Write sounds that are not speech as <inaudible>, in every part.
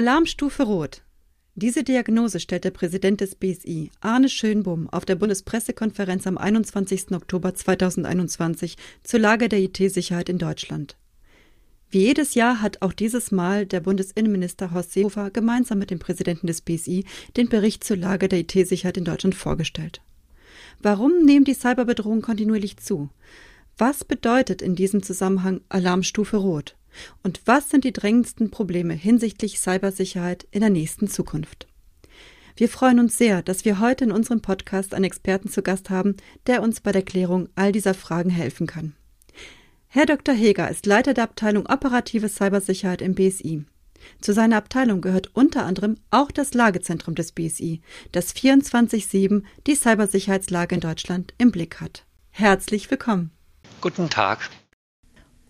Alarmstufe Rot. Diese Diagnose stellt der Präsident des BSI, Arne Schönbohm, auf der Bundespressekonferenz am 21. Oktober 2021 zur Lage der IT-Sicherheit in Deutschland. Wie jedes Jahr hat auch dieses Mal der Bundesinnenminister Horst Seehofer gemeinsam mit dem Präsidenten des BSI den Bericht zur Lage der IT-Sicherheit in Deutschland vorgestellt. Warum nehmen die Cyberbedrohungen kontinuierlich zu? Was bedeutet in diesem Zusammenhang Alarmstufe Rot? Und was sind die drängendsten Probleme hinsichtlich Cybersicherheit in der nächsten Zukunft? Wir freuen uns sehr, dass wir heute in unserem Podcast einen Experten zu Gast haben, der uns bei der Klärung all dieser Fragen helfen kann. Herr Dr. Heger ist Leiter der Abteilung Operative Cybersicherheit im BSI. Zu seiner Abteilung gehört unter anderem auch das Lagezentrum des BSI, das 24-7 die Cybersicherheitslage in Deutschland im Blick hat. Herzlich willkommen. Guten Tag.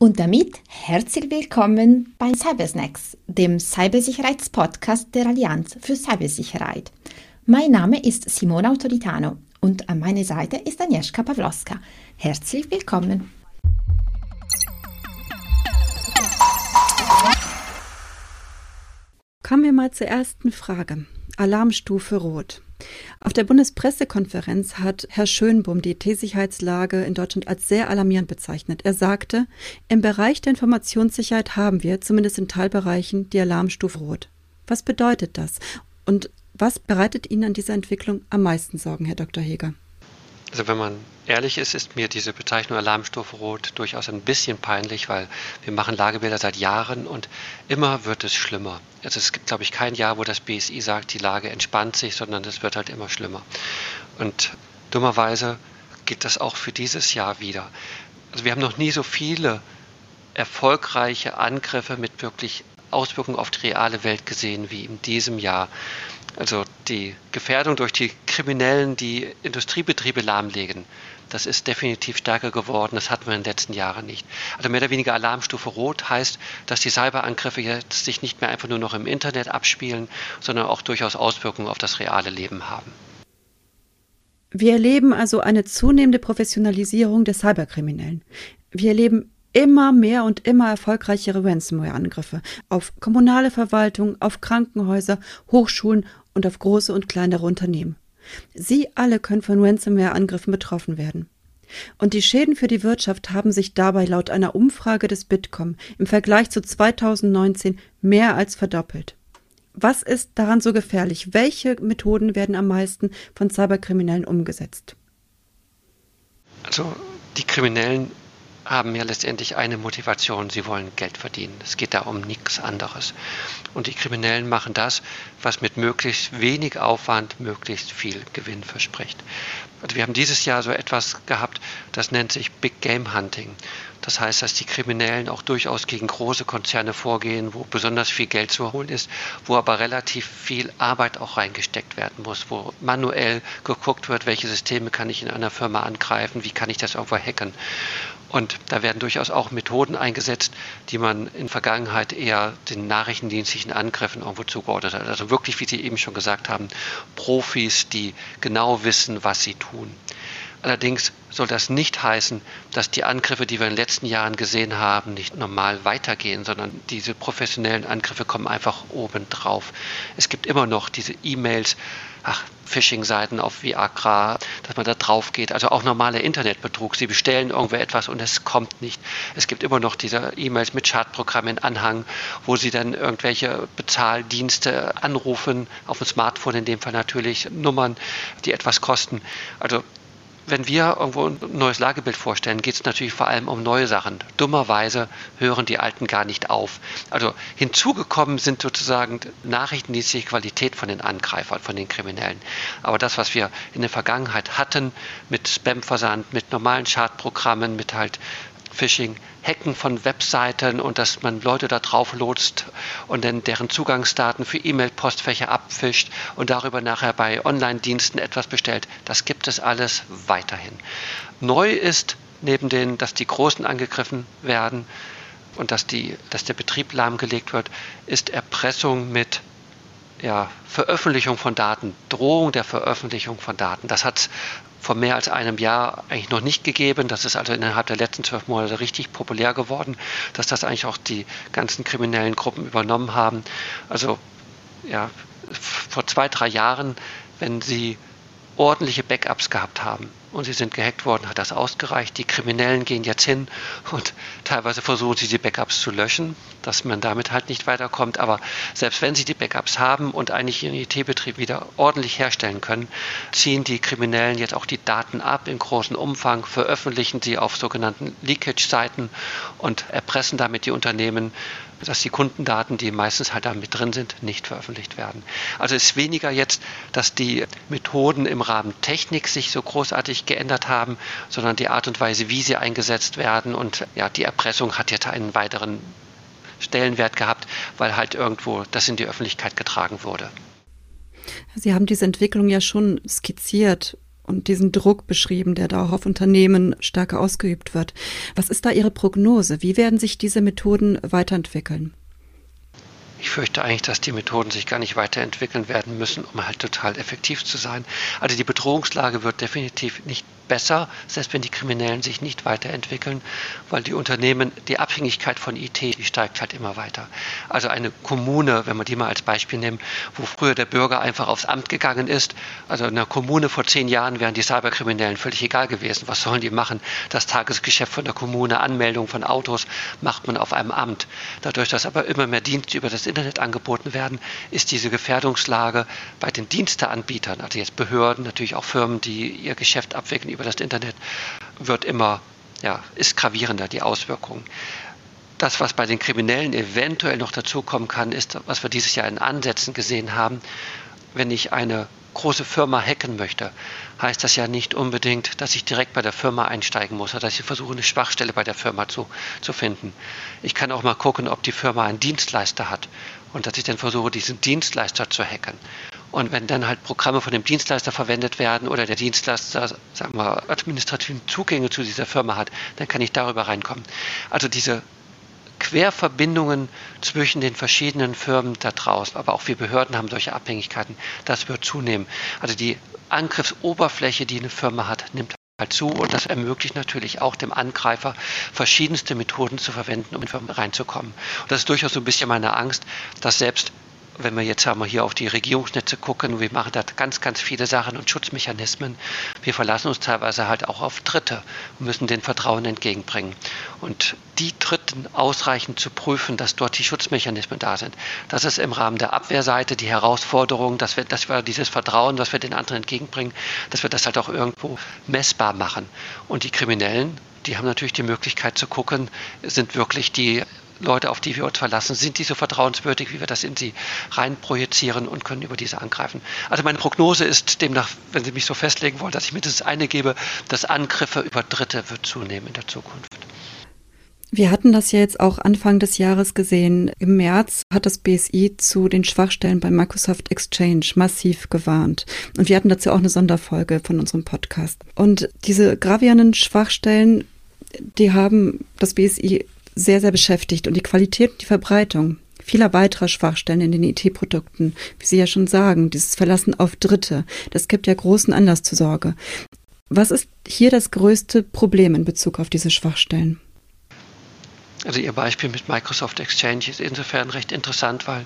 Und damit herzlich willkommen bei Cybersnacks, dem Cybersicherheitspodcast der Allianz für Cybersicherheit. Mein Name ist Simona Autoritano und an meiner Seite ist Agnieszka Pawlowska. Herzlich willkommen. Kommen wir mal zur ersten Frage. Alarmstufe Rot. Auf der Bundespressekonferenz hat Herr Schönbohm die T-Sicherheitslage in Deutschland als sehr alarmierend bezeichnet. Er sagte, im Bereich der Informationssicherheit haben wir, zumindest in Teilbereichen, die Alarmstufe Rot. Was bedeutet das? Und was bereitet Ihnen an dieser Entwicklung am meisten Sorgen, Herr Dr. Heger? Also wenn man ehrlich ist, ist mir diese Bezeichnung Alarmstufe Rot durchaus ein bisschen peinlich, weil wir machen Lagebilder seit Jahren und immer wird es schlimmer. Also es gibt, glaube ich, kein Jahr, wo das BSI sagt, die Lage entspannt sich, sondern es wird halt immer schlimmer. Und dummerweise gilt das auch für dieses Jahr wieder. Also wir haben noch nie so viele erfolgreiche Angriffe mit wirklich Auswirkungen auf die reale Welt gesehen wie in diesem Jahr. Also die Gefährdung durch die Kriminellen, die Industriebetriebe lahmlegen, das ist definitiv stärker geworden. Das hatten wir in den letzten Jahren nicht. Also mehr oder weniger Alarmstufe Rot heißt, dass die Cyberangriffe jetzt sich nicht mehr einfach nur noch im Internet abspielen, sondern auch durchaus Auswirkungen auf das reale Leben haben. Wir erleben also eine zunehmende Professionalisierung der Cyberkriminellen. Wir erleben immer mehr und immer erfolgreichere Ransomware-Angriffe auf kommunale Verwaltung, auf Krankenhäuser, Hochschulen und auf große und kleinere Unternehmen. Sie alle können von Ransomware-Angriffen betroffen werden. Und die Schäden für die Wirtschaft haben sich dabei laut einer Umfrage des Bitkom im Vergleich zu 2019 mehr als verdoppelt. Was ist daran so gefährlich? Welche Methoden werden am meisten von Cyberkriminellen umgesetzt? Also die Kriminellen haben ja letztendlich eine Motivation, sie wollen Geld verdienen. Es geht da um nichts anderes. Und die Kriminellen machen das, was mit möglichst wenig Aufwand möglichst viel Gewinn verspricht. Also wir haben dieses Jahr so etwas gehabt, das nennt sich Big Game Hunting. Das heißt, dass die Kriminellen auch durchaus gegen große Konzerne vorgehen, wo besonders viel Geld zu holen ist, wo aber relativ viel Arbeit auch reingesteckt werden muss, wo manuell geguckt wird, welche Systeme kann ich in einer Firma angreifen, wie kann ich das irgendwo hacken. Und da werden durchaus auch Methoden eingesetzt, die man in Vergangenheit eher den nachrichtendienstlichen Angriffen irgendwo zugeordnet hat. Also wirklich, wie Sie eben schon gesagt haben, Profis, die genau wissen, was sie tun. Allerdings soll das nicht heißen, dass die Angriffe, die wir in den letzten Jahren gesehen haben, nicht normal weitergehen, sondern diese professionellen Angriffe kommen einfach oben drauf. Es gibt immer noch diese E-Mails, ach, Phishing-Seiten auf Viagra, dass man da drauf geht. Also auch normaler Internetbetrug. Sie bestellen irgendwo etwas und es kommt nicht. Es gibt immer noch diese E-Mails mit Schadprogrammen in Anhang, wo Sie dann irgendwelche Bezahldienste anrufen, auf dem Smartphone in dem Fall natürlich, Nummern, die etwas kosten. Also wenn wir irgendwo ein neues Lagebild vorstellen, geht es natürlich vor allem um neue Sachen. Dummerweise hören die alten gar nicht auf. Also hinzugekommen sind sozusagen nachrichtendienstliche Qualität von den Angreifern, von den Kriminellen. Aber das, was wir in der Vergangenheit hatten, mit Spam-Versand, mit normalen Schadprogrammen, mit halt Phishing, Hacken von Webseiten und dass man Leute da drauf lotst und dann deren Zugangsdaten für E-Mail-Postfächer abfischt und darüber nachher bei Online-Diensten etwas bestellt. Das gibt es alles weiterhin. Neu ist neben den, dass die Großen angegriffen werden und dass, die, dass der Betrieb lahmgelegt wird, ist Erpressung mit ja, Veröffentlichung von Daten, Drohung der Veröffentlichung von Daten. Das hat vor mehr als einem Jahr eigentlich noch nicht gegeben. Das ist also innerhalb der letzten zwölf Monate richtig populär geworden, dass das eigentlich auch die ganzen kriminellen Gruppen übernommen haben. Also ja, vor zwei, drei Jahren, wenn sie ordentliche Backups gehabt haben und sie sind gehackt worden, hat das ausgereicht. Die Kriminellen gehen jetzt hin und teilweise versuchen sie die Backups zu löschen, dass man damit halt nicht weiterkommt. Aber selbst wenn sie die Backups haben und eigentlich ihren IT-Betrieb wieder ordentlich herstellen können, ziehen die Kriminellen jetzt auch die Daten ab in großem Umfang, veröffentlichen sie auf sogenannten Leakage-Seiten und erpressen damit die Unternehmen, dass die Kundendaten, die meistens halt da mit drin sind, nicht veröffentlicht werden. Also es ist weniger jetzt, dass die Methoden im Rahmen Technik sich so großartig geändert haben, sondern die Art und Weise, wie sie eingesetzt werden. Und ja, die Erpressung hat jetzt einen weiteren Stellenwert gehabt, weil halt irgendwo das in die Öffentlichkeit getragen wurde. Sie haben diese Entwicklung ja schon skizziert und diesen Druck beschrieben, der da auch auf Unternehmen stärker ausgeübt wird. Was ist da Ihre Prognose? Wie werden sich diese Methoden weiterentwickeln? Ich fürchte eigentlich, dass die Methoden sich gar nicht weiterentwickeln werden müssen, um halt total effektiv zu sein. Also die Bedrohungslage wird definitiv nicht besser, selbst wenn die Kriminellen sich nicht weiterentwickeln, weil die Unternehmen, die Abhängigkeit von IT, die steigt halt immer weiter. Also eine Kommune, wenn man die mal als Beispiel nimmt, wo früher der Bürger einfach aufs Amt gegangen ist, also in einer Kommune vor zehn Jahren wären die Cyberkriminellen völlig egal gewesen. Was sollen die machen? Das Tagesgeschäft von der Kommune, Anmeldung von Autos macht man auf einem Amt. Dadurch, dass aber immer mehr Dienste über das Internet angeboten werden, ist diese Gefährdungslage bei den Diensteanbietern, also jetzt Behörden, natürlich auch Firmen, die ihr Geschäft abwickeln über das Internet wird immer, ja, ist gravierender, die Auswirkungen. Das, was bei den Kriminellen eventuell noch dazukommen kann, ist, was wir dieses Jahr in Ansätzen gesehen haben, wenn ich eine große Firma hacken möchte, heißt das ja nicht unbedingt, dass ich direkt bei der Firma einsteigen muss oder dass ich versuche, eine Schwachstelle bei der Firma zu, zu finden. Ich kann auch mal gucken, ob die Firma einen Dienstleister hat und dass ich dann versuche, diesen Dienstleister zu hacken. Und wenn dann halt Programme von dem Dienstleister verwendet werden oder der Dienstleister, sagen wir, administrativen Zugänge zu dieser Firma hat, dann kann ich darüber reinkommen. Also diese Querverbindungen zwischen den verschiedenen Firmen da draußen, aber auch wir Behörden haben solche Abhängigkeiten, das wird zunehmen. Also die Angriffsoberfläche, die eine Firma hat, nimmt halt zu und das ermöglicht natürlich auch dem Angreifer verschiedenste Methoden zu verwenden, um in Firmen reinzukommen. Und das ist durchaus so ein bisschen meine Angst, dass selbst wenn wir jetzt wir hier auf die Regierungsnetze gucken, wir machen da ganz, ganz viele Sachen und Schutzmechanismen. Wir verlassen uns teilweise halt auch auf Dritte und müssen den Vertrauen entgegenbringen. Und die Dritten ausreichend zu prüfen, dass dort die Schutzmechanismen da sind. Das ist im Rahmen der Abwehrseite die Herausforderung, dass wir, dass wir dieses Vertrauen, was wir den anderen entgegenbringen, dass wir das halt auch irgendwo messbar machen. Und die Kriminellen, die haben natürlich die Möglichkeit zu gucken, sind wirklich die Leute, auf die wir uns verlassen, sind die so vertrauenswürdig, wie wir das in sie reinprojizieren und können über diese angreifen. Also meine Prognose ist demnach, wenn Sie mich so festlegen wollen, dass ich mir das eine gebe, dass Angriffe über Dritte wird zunehmen in der Zukunft. Wir hatten das ja jetzt auch Anfang des Jahres gesehen. Im März hat das BSI zu den Schwachstellen bei Microsoft Exchange massiv gewarnt. Und wir hatten dazu auch eine Sonderfolge von unserem Podcast. Und diese gravierenden Schwachstellen, die haben das BSI sehr, sehr beschäftigt und die Qualität und die Verbreitung vieler weiterer Schwachstellen in den IT-Produkten, wie Sie ja schon sagen, dieses Verlassen auf Dritte, das gibt ja großen Anlass zur Sorge. Was ist hier das größte Problem in Bezug auf diese Schwachstellen? Also Ihr Beispiel mit Microsoft Exchange ist insofern recht interessant, weil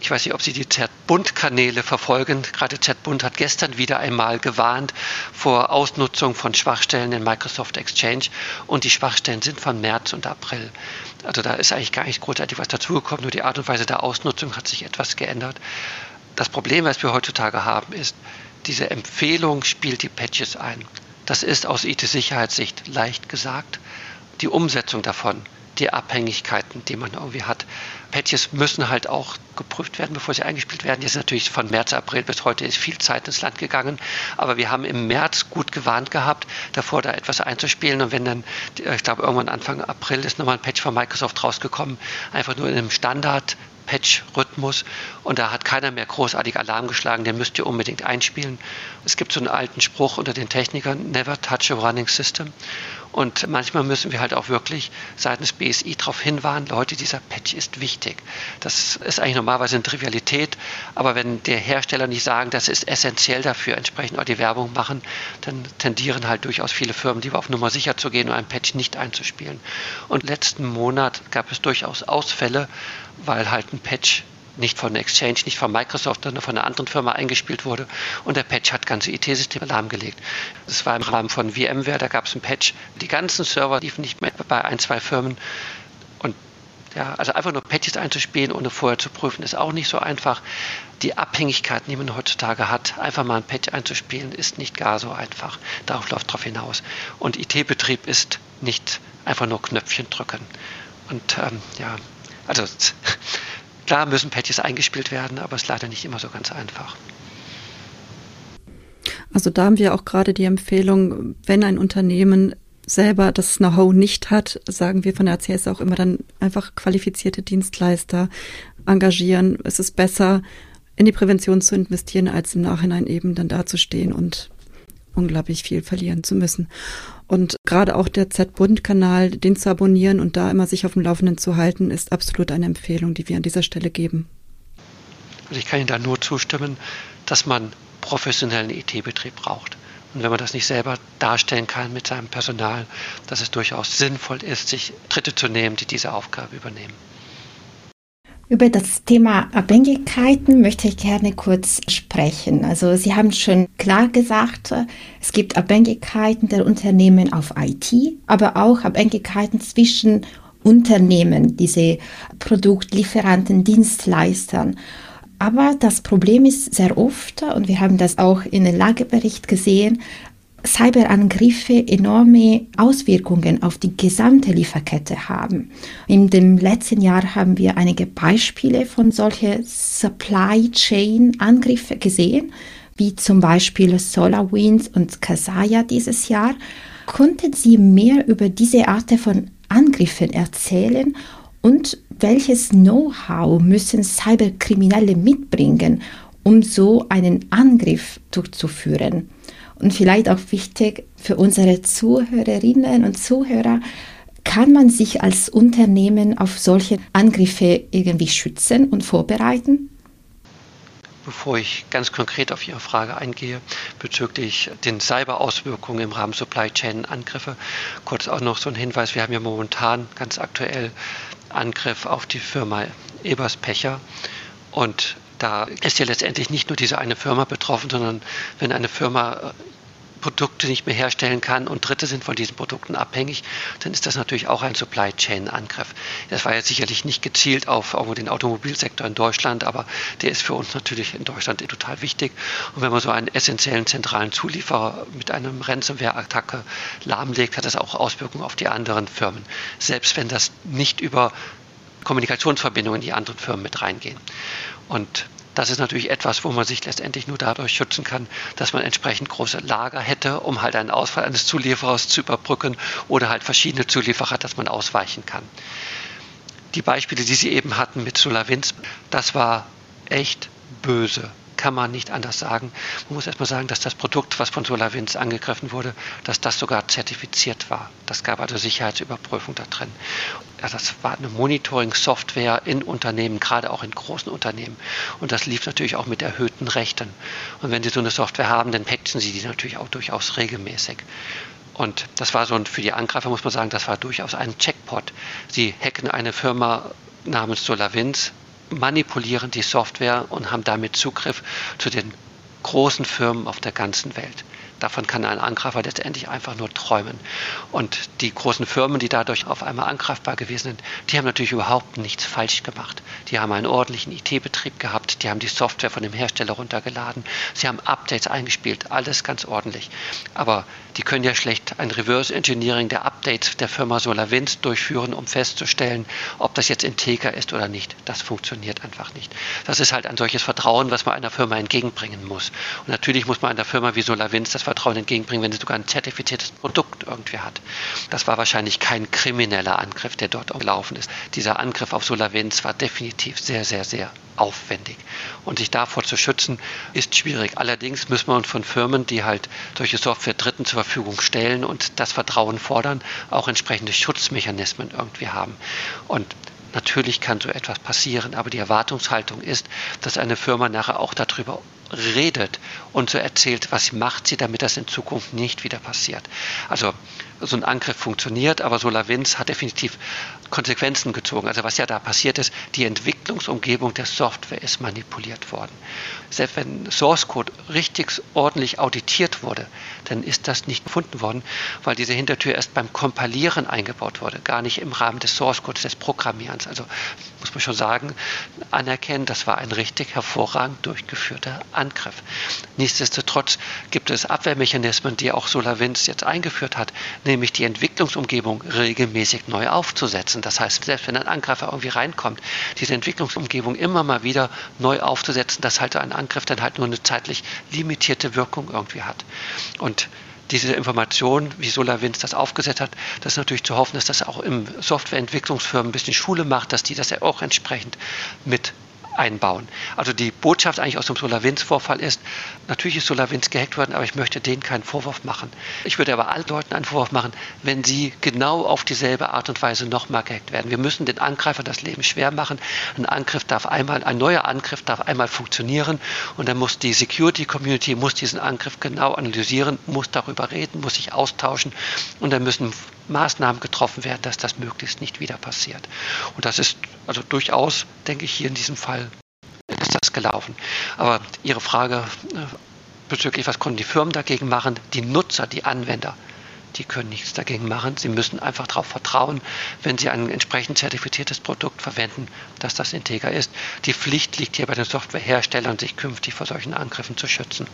ich weiß nicht, ob Sie die Z-Bund-Kanäle verfolgen. Gerade Z-Bund hat gestern wieder einmal gewarnt vor Ausnutzung von Schwachstellen in Microsoft Exchange und die Schwachstellen sind von März und April. Also da ist eigentlich gar nicht großartig was dazugekommen, nur die Art und Weise der Ausnutzung hat sich etwas geändert. Das Problem, was wir heutzutage haben, ist, diese Empfehlung spielt die Patches ein. Das ist aus IT-Sicherheitssicht leicht gesagt. Die Umsetzung davon die Abhängigkeiten, die man irgendwie hat. Patches müssen halt auch geprüft werden, bevor sie eingespielt werden. Jetzt natürlich von März, April bis heute ist viel Zeit ins Land gegangen, aber wir haben im März gut gewarnt gehabt, davor da etwas einzuspielen und wenn dann, ich glaube irgendwann Anfang April ist nochmal ein Patch von Microsoft rausgekommen, einfach nur in einem Standard Patch-Rhythmus und da hat keiner mehr großartig Alarm geschlagen, den müsst ihr unbedingt einspielen. Es gibt so einen alten Spruch unter den Technikern, never touch a running system. Und manchmal müssen wir halt auch wirklich seitens BSI darauf hinweisen, Leute, dieser Patch ist wichtig. Das ist eigentlich normalerweise eine Trivialität, aber wenn der Hersteller nicht sagen, das ist essentiell dafür, entsprechend auch die Werbung machen, dann tendieren halt durchaus viele Firmen lieber auf Nummer sicher zu gehen und einen Patch nicht einzuspielen. Und letzten Monat gab es durchaus Ausfälle, weil halt ein Patch nicht von Exchange, nicht von Microsoft, sondern von einer anderen Firma eingespielt wurde. Und der Patch hat ganze IT-Systeme lahmgelegt. Das war im Rahmen von VMware, da gab es einen Patch. Die ganzen Server liefen nicht mehr bei ein, zwei Firmen. Und ja, also einfach nur Patches einzuspielen, ohne vorher zu prüfen, ist auch nicht so einfach. Die Abhängigkeiten, die man heutzutage hat, einfach mal ein Patch einzuspielen, ist nicht gar so einfach. Darauf läuft drauf hinaus. Und IT-Betrieb ist nicht einfach nur Knöpfchen drücken. Und ähm, ja, also <laughs> klar müssen Patches eingespielt werden, aber es ist leider nicht immer so ganz einfach. Also da haben wir auch gerade die Empfehlung, wenn ein Unternehmen selber das Know-how nicht hat, sagen wir von der ACS auch immer dann einfach qualifizierte Dienstleister engagieren. Es ist besser, in die Prävention zu investieren, als im Nachhinein eben dann dazustehen und unglaublich viel verlieren zu müssen. Und gerade auch der Z-Bund-Kanal, den zu abonnieren und da immer sich auf dem Laufenden zu halten, ist absolut eine Empfehlung, die wir an dieser Stelle geben. Also ich kann Ihnen da nur zustimmen, dass man professionellen IT-Betrieb braucht. Und wenn man das nicht selber darstellen kann mit seinem Personal, dass es durchaus sinnvoll ist, sich Dritte zu nehmen, die diese Aufgabe übernehmen. Über das Thema Abhängigkeiten möchte ich gerne kurz sprechen. Also Sie haben schon klar gesagt, es gibt Abhängigkeiten der Unternehmen auf IT, aber auch Abhängigkeiten zwischen Unternehmen, diese Produktlieferanten, Dienstleistern. Aber das Problem ist sehr oft, und wir haben das auch in dem Lagebericht gesehen, Cyberangriffe enorme Auswirkungen auf die gesamte Lieferkette haben. In dem letzten Jahr haben wir einige Beispiele von solchen Supply Chain Angriffen gesehen, wie zum Beispiel SolarWinds und Kasaya dieses Jahr. Konnten Sie mehr über diese Art von Angriffen erzählen und welches Know-how müssen Cyberkriminelle mitbringen, um so einen Angriff durchzuführen? Und vielleicht auch wichtig für unsere Zuhörerinnen und Zuhörer, kann man sich als Unternehmen auf solche Angriffe irgendwie schützen und vorbereiten? Bevor ich ganz konkret auf Ihre Frage eingehe bezüglich den Cyber-Auswirkungen im Rahmen Supply Chain-Angriffe, kurz auch noch so ein Hinweis. Wir haben ja momentan ganz aktuell Angriff auf die Firma Eberspecher und da ist ja letztendlich nicht nur diese eine Firma betroffen, sondern wenn eine Firma äh, Produkte nicht mehr herstellen kann und Dritte sind von diesen Produkten abhängig, dann ist das natürlich auch ein Supply Chain Angriff. Das war jetzt sicherlich nicht gezielt auf den Automobilsektor in Deutschland, aber der ist für uns natürlich in Deutschland total wichtig. Und wenn man so einen essentiellen zentralen Zulieferer mit einem Ransomware-Attacke lahmlegt, hat das auch Auswirkungen auf die anderen Firmen. Selbst wenn das nicht über Kommunikationsverbindungen in die anderen Firmen mit reingehen. Und das ist natürlich etwas, wo man sich letztendlich nur dadurch schützen kann, dass man entsprechend große Lager hätte, um halt einen Ausfall eines Zulieferers zu überbrücken oder halt verschiedene Zulieferer, dass man ausweichen kann. Die Beispiele, die Sie eben hatten mit SolarWinds, das war echt böse kann man nicht anders sagen. Man muss erstmal sagen, dass das Produkt, was von SolarWinds angegriffen wurde, dass das sogar zertifiziert war. Das gab also Sicherheitsüberprüfung da drin. Ja, das war eine Monitoring-Software in Unternehmen, gerade auch in großen Unternehmen. Und das lief natürlich auch mit erhöhten Rechten. Und wenn Sie so eine Software haben, dann patchen Sie die natürlich auch durchaus regelmäßig. Und das war so, für die Angreifer muss man sagen, das war durchaus ein Checkpot. Sie hacken eine Firma namens SolarWinds, manipulieren die Software und haben damit Zugriff zu den großen Firmen auf der ganzen Welt. Davon kann ein Angreifer letztendlich einfach nur träumen. Und die großen Firmen, die dadurch auf einmal angreifbar gewesen sind, die haben natürlich überhaupt nichts falsch gemacht. Die haben einen ordentlichen IT-Betrieb gehabt, die haben die Software von dem Hersteller runtergeladen, sie haben Updates eingespielt, alles ganz ordentlich. Aber die können ja schlecht ein Reverse Engineering der Updates der Firma SolarWinds durchführen, um festzustellen, ob das jetzt integer ist oder nicht. Das funktioniert einfach nicht. Das ist halt ein solches Vertrauen, was man einer Firma entgegenbringen muss. Und natürlich muss man einer Firma wie SolarWinds das Vertrauen entgegenbringen, wenn sie sogar ein zertifiziertes Produkt irgendwie hat. Das war wahrscheinlich kein krimineller Angriff, der dort gelaufen ist. Dieser Angriff auf SolarWinds war definitiv sehr, sehr, sehr aufwendig. Und sich davor zu schützen, ist schwierig. Allerdings müssen wir uns von Firmen, die halt solche Software Dritten zur Verfügung stellen und das Vertrauen fordern, auch entsprechende Schutzmechanismen irgendwie haben. Und Natürlich kann so etwas passieren, aber die Erwartungshaltung ist, dass eine Firma nachher auch darüber redet und so erzählt, was macht sie, damit das in Zukunft nicht wieder passiert. Also so ein Angriff funktioniert, aber SolarWinds hat definitiv Konsequenzen gezogen. Also was ja da passiert ist, die Entwicklungsumgebung der Software ist manipuliert worden. Selbst wenn Source Code richtig ordentlich auditiert wurde, dann ist das nicht gefunden worden, weil diese Hintertür erst beim Kompilieren eingebaut wurde, gar nicht im Rahmen des Source Codes, des Programmierens. Also muss man schon sagen, anerkennen, das war ein richtig hervorragend durchgeführter Angriff. Nichtsdestotrotz gibt es Abwehrmechanismen, die auch SolarWinds jetzt eingeführt hat, nämlich die Entwicklungsumgebung regelmäßig neu aufzusetzen. Das heißt, selbst wenn ein Angreifer irgendwie reinkommt, diese Entwicklungsumgebung immer mal wieder neu aufzusetzen, dass halt ein Angriff dann halt nur eine zeitlich limitierte Wirkung irgendwie hat. Und diese Information, wie SolarWinds das aufgesetzt hat, das ist natürlich zu hoffen, dass das auch im Softwareentwicklungsfirmen ein bisschen Schule macht, dass die das ja auch entsprechend mit einbauen. Also die Botschaft eigentlich aus dem SolarWinds-Vorfall ist, natürlich ist SolarWinds gehackt worden, aber ich möchte denen keinen Vorwurf machen. Ich würde aber allen Leuten einen Vorwurf machen, wenn sie genau auf dieselbe Art und Weise nochmal gehackt werden. Wir müssen den Angreifer das Leben schwer machen. Ein Angriff darf einmal, ein neuer Angriff darf einmal funktionieren und dann muss die Security-Community muss diesen Angriff genau analysieren, muss darüber reden, muss sich austauschen und dann müssen Maßnahmen getroffen werden, dass das möglichst nicht wieder passiert. Und das ist also durchaus, denke ich, hier in diesem Fall gelaufen. Aber Ihre Frage äh, bezüglich, was konnten die Firmen dagegen machen? Die Nutzer, die Anwender, die können nichts dagegen machen. Sie müssen einfach darauf vertrauen, wenn sie ein entsprechend zertifiziertes Produkt verwenden, dass das integer ist. Die Pflicht liegt hier bei den Softwareherstellern, sich künftig vor solchen Angriffen zu schützen.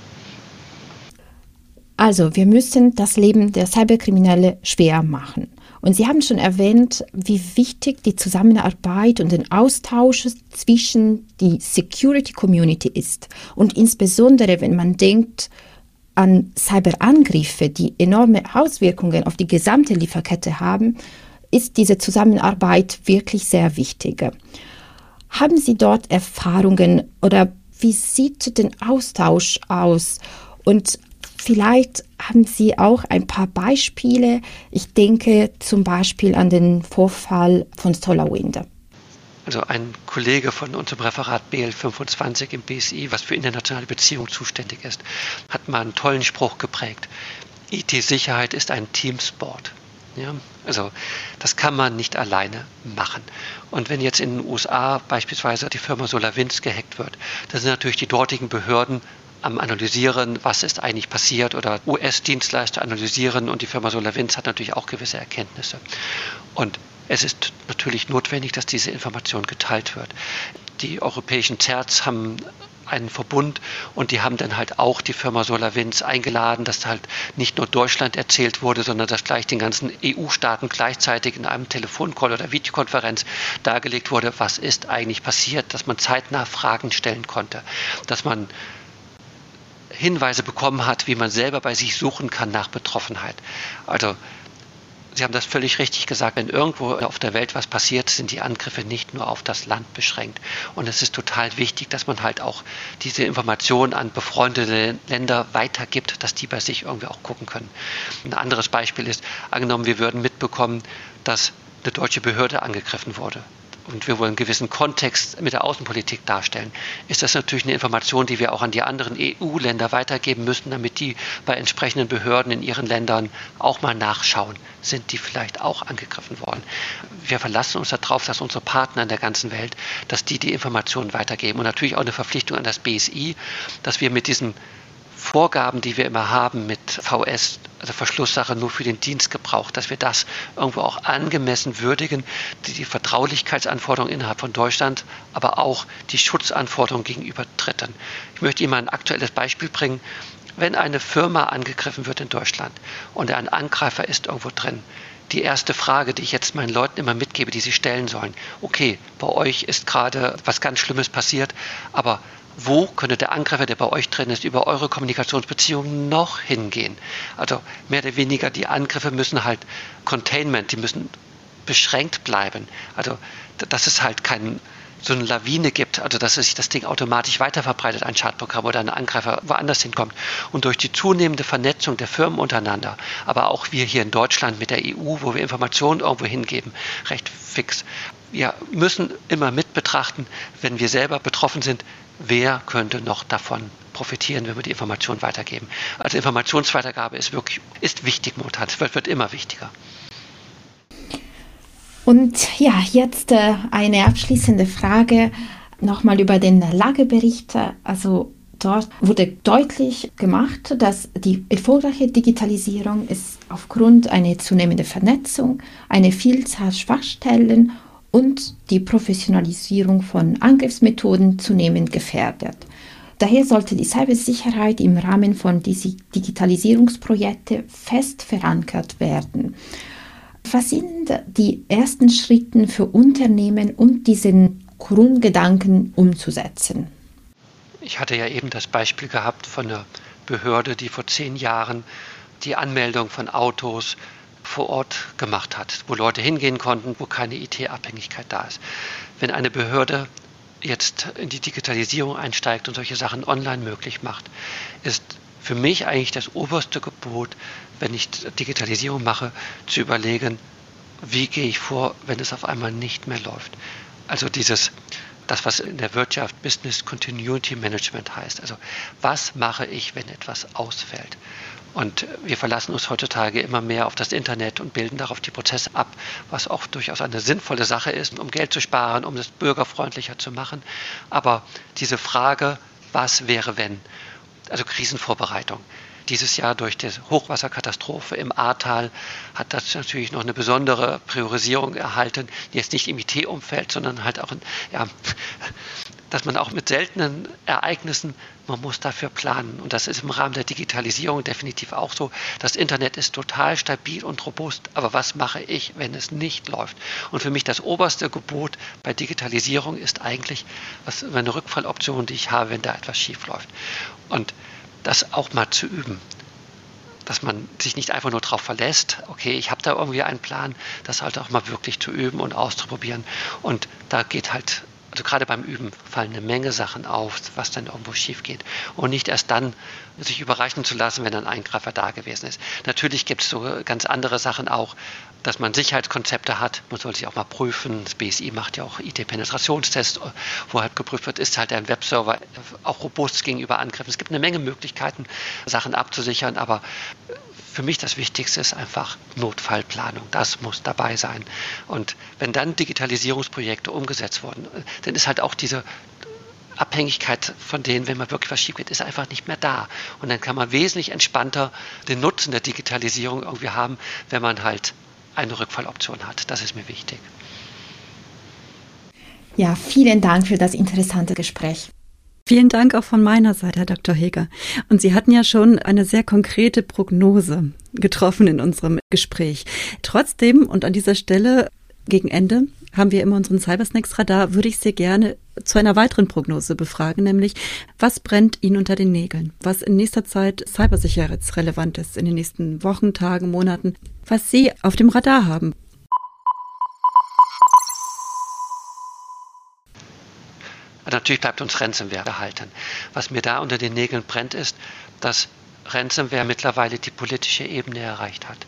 Also, wir müssen das Leben der Cyberkriminelle schwer machen. Und Sie haben schon erwähnt, wie wichtig die Zusammenarbeit und den Austausch zwischen die Security Community ist. Und insbesondere, wenn man denkt an Cyberangriffe, die enorme Auswirkungen auf die gesamte Lieferkette haben, ist diese Zusammenarbeit wirklich sehr wichtig. Haben Sie dort Erfahrungen oder wie sieht der Austausch aus? Und Vielleicht haben Sie auch ein paar Beispiele. Ich denke zum Beispiel an den Vorfall von SolarWind. Also ein Kollege von unserem Referat BL25 im BSI, was für internationale Beziehungen zuständig ist, hat mal einen tollen Spruch geprägt. IT-Sicherheit ist ein Teamsport. Ja, also das kann man nicht alleine machen. Und wenn jetzt in den USA beispielsweise die Firma SolarWinds gehackt wird, dann sind natürlich die dortigen Behörden am Analysieren, was ist eigentlich passiert oder US-Dienstleister analysieren und die Firma SolarWinds hat natürlich auch gewisse Erkenntnisse. Und es ist natürlich notwendig, dass diese Information geteilt wird. Die europäischen CERTs haben einen Verbund und die haben dann halt auch die Firma SolarWinds eingeladen, dass halt nicht nur Deutschland erzählt wurde, sondern dass gleich den ganzen EU-Staaten gleichzeitig in einem Telefoncall oder Videokonferenz dargelegt wurde, was ist eigentlich passiert, dass man zeitnah Fragen stellen konnte, dass man Hinweise bekommen hat, wie man selber bei sich suchen kann nach Betroffenheit. Also Sie haben das völlig richtig gesagt. Wenn irgendwo auf der Welt was passiert, sind die Angriffe nicht nur auf das Land beschränkt. Und es ist total wichtig, dass man halt auch diese Informationen an befreundete Länder weitergibt, dass die bei sich irgendwie auch gucken können. Ein anderes Beispiel ist, angenommen, wir würden mitbekommen, dass eine deutsche Behörde angegriffen wurde und wir wollen einen gewissen Kontext mit der Außenpolitik darstellen, ist das natürlich eine Information, die wir auch an die anderen EU-Länder weitergeben müssen, damit die bei entsprechenden Behörden in ihren Ländern auch mal nachschauen, sind die vielleicht auch angegriffen worden. Wir verlassen uns darauf, dass unsere Partner in der ganzen Welt, dass die die Informationen weitergeben und natürlich auch eine Verpflichtung an das BSI, dass wir mit diesen Vorgaben, die wir immer haben mit VS, also Verschlusssache nur für den Dienstgebrauch, dass wir das irgendwo auch angemessen würdigen, die, die Vertraulichkeitsanforderungen innerhalb von Deutschland, aber auch die Schutzanforderungen gegenüber Dritten. Ich möchte Ihnen mal ein aktuelles Beispiel bringen. Wenn eine Firma angegriffen wird in Deutschland und ein Angreifer ist irgendwo drin, die erste Frage, die ich jetzt meinen Leuten immer mitgebe, die sie stellen sollen. Okay, bei euch ist gerade was ganz Schlimmes passiert, aber wo könnte der Angreifer, der bei euch drin ist, über eure Kommunikationsbeziehungen noch hingehen? Also mehr oder weniger die Angriffe müssen halt Containment, die müssen beschränkt bleiben. Also dass es halt kein so eine Lawine gibt, also dass sich das Ding automatisch weiterverbreitet, ein Schadprogramm oder ein Angreifer woanders hinkommt. Und durch die zunehmende Vernetzung der Firmen untereinander, aber auch wir hier in Deutschland mit der EU, wo wir Informationen irgendwo hingeben, recht fix. Wir müssen immer mit betrachten, wenn wir selber betroffen sind, wer könnte noch davon profitieren, wenn wir die Information weitergeben. Also Informationsweitergabe ist wirklich ist wichtig momentan. Es wird, wird immer wichtiger. Und ja, jetzt äh, eine abschließende Frage nochmal über den Lagebericht. Also dort wurde deutlich gemacht, dass die erfolgreiche Digitalisierung ist aufgrund einer zunehmenden Vernetzung, eine Vielzahl Schwachstellen und die Professionalisierung von Angriffsmethoden zunehmend gefährdet. Daher sollte die Cybersicherheit im Rahmen von Digitalisierungsprojekten fest verankert werden. Was sind die ersten Schritte für Unternehmen, um diesen Grundgedanken umzusetzen? Ich hatte ja eben das Beispiel gehabt von einer Behörde, die vor zehn Jahren die Anmeldung von Autos vor Ort gemacht hat, wo Leute hingehen konnten, wo keine IT-Abhängigkeit da ist. Wenn eine Behörde jetzt in die Digitalisierung einsteigt und solche Sachen online möglich macht, ist für mich eigentlich das oberste Gebot, wenn ich Digitalisierung mache, zu überlegen, wie gehe ich vor, wenn es auf einmal nicht mehr läuft. Also dieses, das, was in der Wirtschaft Business Continuity Management heißt. Also was mache ich, wenn etwas ausfällt? Und wir verlassen uns heutzutage immer mehr auf das Internet und bilden darauf die Prozesse ab, was auch durchaus eine sinnvolle Sache ist, um Geld zu sparen, um es bürgerfreundlicher zu machen. Aber diese Frage, was wäre wenn? Also Krisenvorbereitung. Dieses Jahr durch die Hochwasserkatastrophe im Ahrtal hat das natürlich noch eine besondere Priorisierung erhalten. Jetzt nicht im IT-Umfeld, sondern halt auch in, ja, dass man auch mit seltenen Ereignissen, man muss dafür planen. Und das ist im Rahmen der Digitalisierung definitiv auch so. Das Internet ist total stabil und robust. Aber was mache ich, wenn es nicht läuft? Und für mich das oberste Gebot bei Digitalisierung ist eigentlich was, eine Rückfalloption, die ich habe, wenn da etwas schief läuft. Und das auch mal zu üben dass man sich nicht einfach nur darauf verlässt, okay, ich habe da irgendwie einen Plan, das halt auch mal wirklich zu üben und auszuprobieren. Und da geht halt also gerade beim Üben fallen eine Menge Sachen auf, was dann irgendwo schief geht. Und nicht erst dann sich überraschen zu lassen, wenn ein Eingreifer da gewesen ist. Natürlich gibt es so ganz andere Sachen auch, dass man Sicherheitskonzepte hat. Man soll sich auch mal prüfen. Das BSI macht ja auch IT-Penetrationstests, wo halt geprüft wird, ist halt ein Webserver auch robust gegenüber Angriffen. Es gibt eine Menge Möglichkeiten, Sachen abzusichern, aber für mich das Wichtigste ist einfach Notfallplanung. Das muss dabei sein. Und wenn dann Digitalisierungsprojekte umgesetzt wurden, dann ist halt auch diese Abhängigkeit von denen, wenn man wirklich was schief geht, ist einfach nicht mehr da. Und dann kann man wesentlich entspannter den Nutzen der Digitalisierung irgendwie haben, wenn man halt eine Rückfalloption hat. Das ist mir wichtig. Ja, vielen Dank für das interessante Gespräch. Vielen Dank auch von meiner Seite, Herr Dr. Heger. Und Sie hatten ja schon eine sehr konkrete Prognose getroffen in unserem Gespräch. Trotzdem und an dieser Stelle gegen Ende haben wir immer unseren Cybersnacks Radar, würde ich Sie gerne zu einer weiteren Prognose befragen, nämlich was brennt Ihnen unter den Nägeln? Was in nächster Zeit cybersicherheitsrelevant ist, in den nächsten Wochen, Tagen, Monaten, was Sie auf dem Radar haben? Natürlich bleibt uns Ransomware erhalten. Was mir da unter den Nägeln brennt, ist, dass Ransomware mittlerweile die politische Ebene erreicht hat.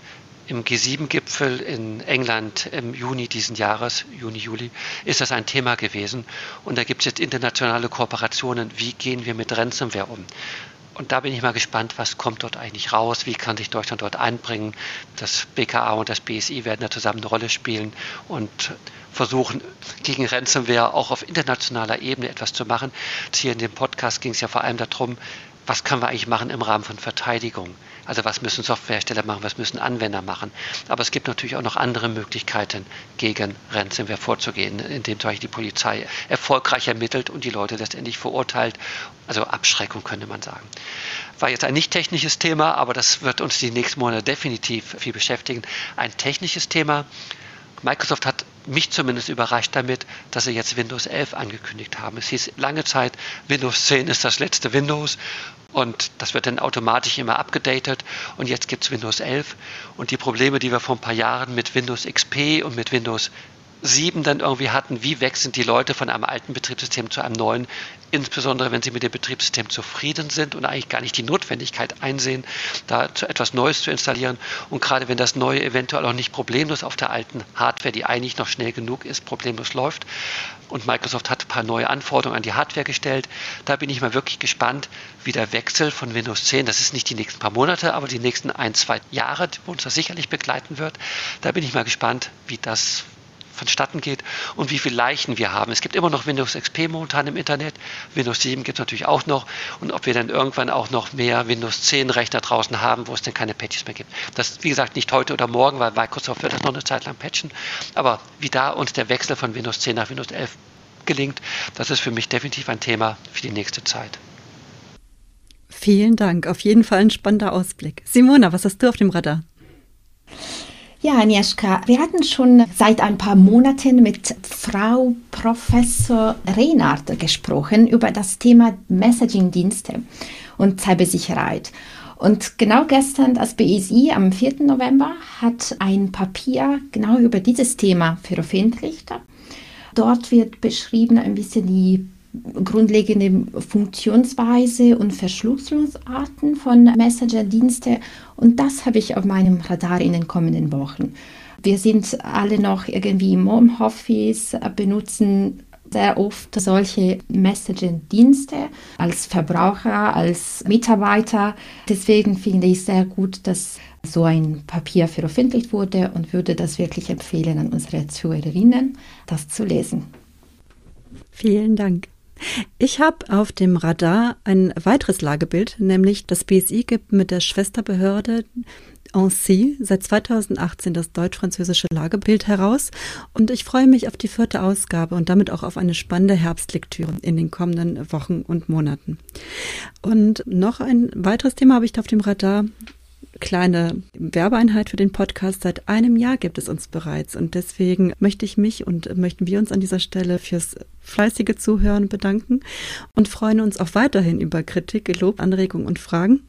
Im G7-Gipfel in England im Juni diesen Jahres, Juni, Juli, ist das ein Thema gewesen. Und da gibt es jetzt internationale Kooperationen. Wie gehen wir mit Ransomware um? Und da bin ich mal gespannt, was kommt dort eigentlich raus, wie kann sich Deutschland dort einbringen. Das BKA und das BSI werden da zusammen eine Rolle spielen und versuchen, gegen Ransomware auch auf internationaler Ebene etwas zu machen. Hier in dem Podcast ging es ja vor allem darum, was können wir eigentlich machen im Rahmen von Verteidigung? Also was müssen Softwarehersteller machen, was müssen Anwender machen? Aber es gibt natürlich auch noch andere Möglichkeiten, gegen Ransomware vorzugehen, indem zum Beispiel die Polizei erfolgreich ermittelt und die Leute letztendlich verurteilt. Also Abschreckung könnte man sagen. War jetzt ein nicht technisches Thema, aber das wird uns die nächsten Monate definitiv viel beschäftigen. Ein technisches Thema. Microsoft hat mich zumindest überrascht damit, dass sie jetzt Windows 11 angekündigt haben. Es hieß lange Zeit, Windows 10 ist das letzte Windows und das wird dann automatisch immer abgedatet und jetzt gibt es Windows 11 und die Probleme, die wir vor ein paar Jahren mit Windows XP und mit Windows 7 dann irgendwie hatten, wie wechseln die Leute von einem alten Betriebssystem zu einem neuen, insbesondere wenn sie mit dem Betriebssystem zufrieden sind und eigentlich gar nicht die Notwendigkeit einsehen, da etwas Neues zu installieren. Und gerade wenn das Neue eventuell auch nicht problemlos auf der alten Hardware, die eigentlich noch schnell genug ist, problemlos läuft. Und Microsoft hat ein paar neue Anforderungen an die Hardware gestellt. Da bin ich mal wirklich gespannt, wie der Wechsel von Windows 10, das ist nicht die nächsten paar Monate, aber die nächsten ein, zwei Jahre, wo uns das sicherlich begleiten wird. Da bin ich mal gespannt, wie das vonstatten geht und wie viele Leichen wir haben. Es gibt immer noch Windows XP momentan im Internet. Windows 7 gibt es natürlich auch noch. Und ob wir dann irgendwann auch noch mehr Windows 10 Rechner draußen haben, wo es dann keine Patches mehr gibt. Das, wie gesagt, nicht heute oder morgen, weil Microsoft wird das noch eine Zeit lang patchen. Aber wie da uns der Wechsel von Windows 10 nach Windows 11 gelingt, das ist für mich definitiv ein Thema für die nächste Zeit. Vielen Dank. Auf jeden Fall ein spannender Ausblick. Simona, was hast du auf dem Radar? Ja, Agnieszka, wir hatten schon seit ein paar Monaten mit Frau Professor Rehnart gesprochen über das Thema Messaging-Dienste und Cybersicherheit. Und genau gestern, das BSI am 4. November, hat ein Papier genau über dieses Thema veröffentlicht. Dort wird beschrieben ein bisschen die grundlegende Funktionsweise und Verschlüsselungsarten von Messenger-Dienste und das habe ich auf meinem Radar in den kommenden Wochen. Wir sind alle noch irgendwie im Homeoffice, benutzen sehr oft solche Messaging-Dienste als Verbraucher, als Mitarbeiter. Deswegen finde ich sehr gut, dass so ein Papier veröffentlicht wurde und würde das wirklich empfehlen an unsere Zuhörerinnen, das zu lesen. Vielen Dank. Ich habe auf dem Radar ein weiteres Lagebild, nämlich das BSI gibt mit der Schwesterbehörde ANSI seit 2018 das deutsch-französische Lagebild heraus und ich freue mich auf die vierte Ausgabe und damit auch auf eine spannende Herbstlektüre in den kommenden Wochen und Monaten. Und noch ein weiteres Thema habe ich auf dem Radar kleine Werbeeinheit für den Podcast. Seit einem Jahr gibt es uns bereits und deswegen möchte ich mich und möchten wir uns an dieser Stelle fürs fleißige Zuhören bedanken und freuen uns auch weiterhin über Kritik, Lob, Anregungen und Fragen.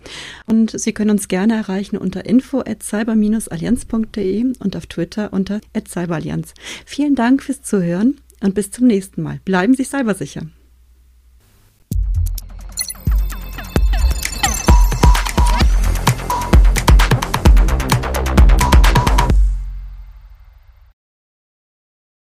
Und Sie können uns gerne erreichen unter info at cyber-allianz.de und auf Twitter unter at cyberallianz. Vielen Dank fürs Zuhören und bis zum nächsten Mal. Bleiben Sie cybersicher.